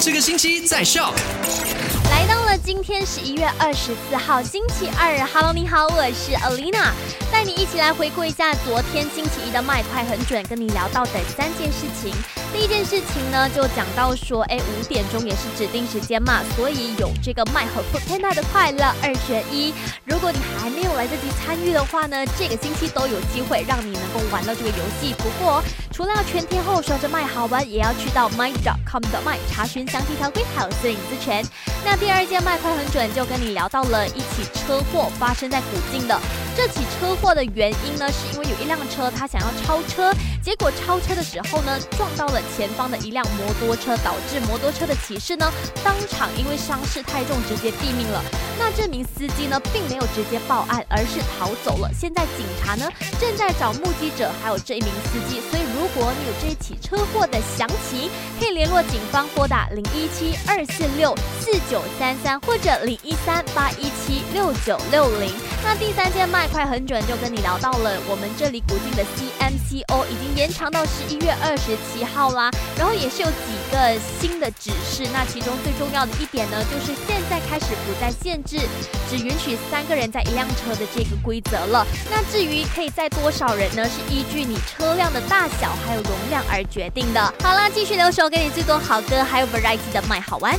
这个星期在校。今天十一月二十四号星期二，Hello，你好，我是 Alina，带你一起来回顾一下昨天星期一的麦快很准，跟你聊到的三件事情。第一件事情呢，就讲到说，哎，五点钟也是指定时间嘛，所以有这个麦和 Panda 的快乐二选一。如果你还没有来得及参与的话呢，这个星期都有机会让你能够玩到这个游戏。不过，除了全天候说着麦好玩，也要去到 my.com 的麦查询详细条规还有私隐私权。那第二件麦快很准，就跟你聊到了一起车祸发生在古晋的。这起车祸的原因呢，是因为有一辆车，他想要超车，结果超车的时候呢，撞到了前方的一辆摩托车，导致摩托车的骑士呢，当场因为伤势太重，直接毙命了。那这名司机呢，并没有直接报案，而是逃走了。现在警察呢，正在找目击者，还有这一名司机。所以，如果你有这起车祸的详情，可以联络警方，拨打零一七二四六四九三三，或者零一三八一七六九六零。那第三件麦快很准，就跟你聊到了我们这里古晋的 CMCO 已经延长到十一月二十七号啦。然后也是有几个新的指示，那其中最重要的一点呢，就是现在开始不再限制只允许三个人在一辆车的这个规则了。那至于可以载多少人呢，是依据你车辆的大小还有容量而决定的。好啦，继续留守给你最多好歌，还有 variety 的麦好玩。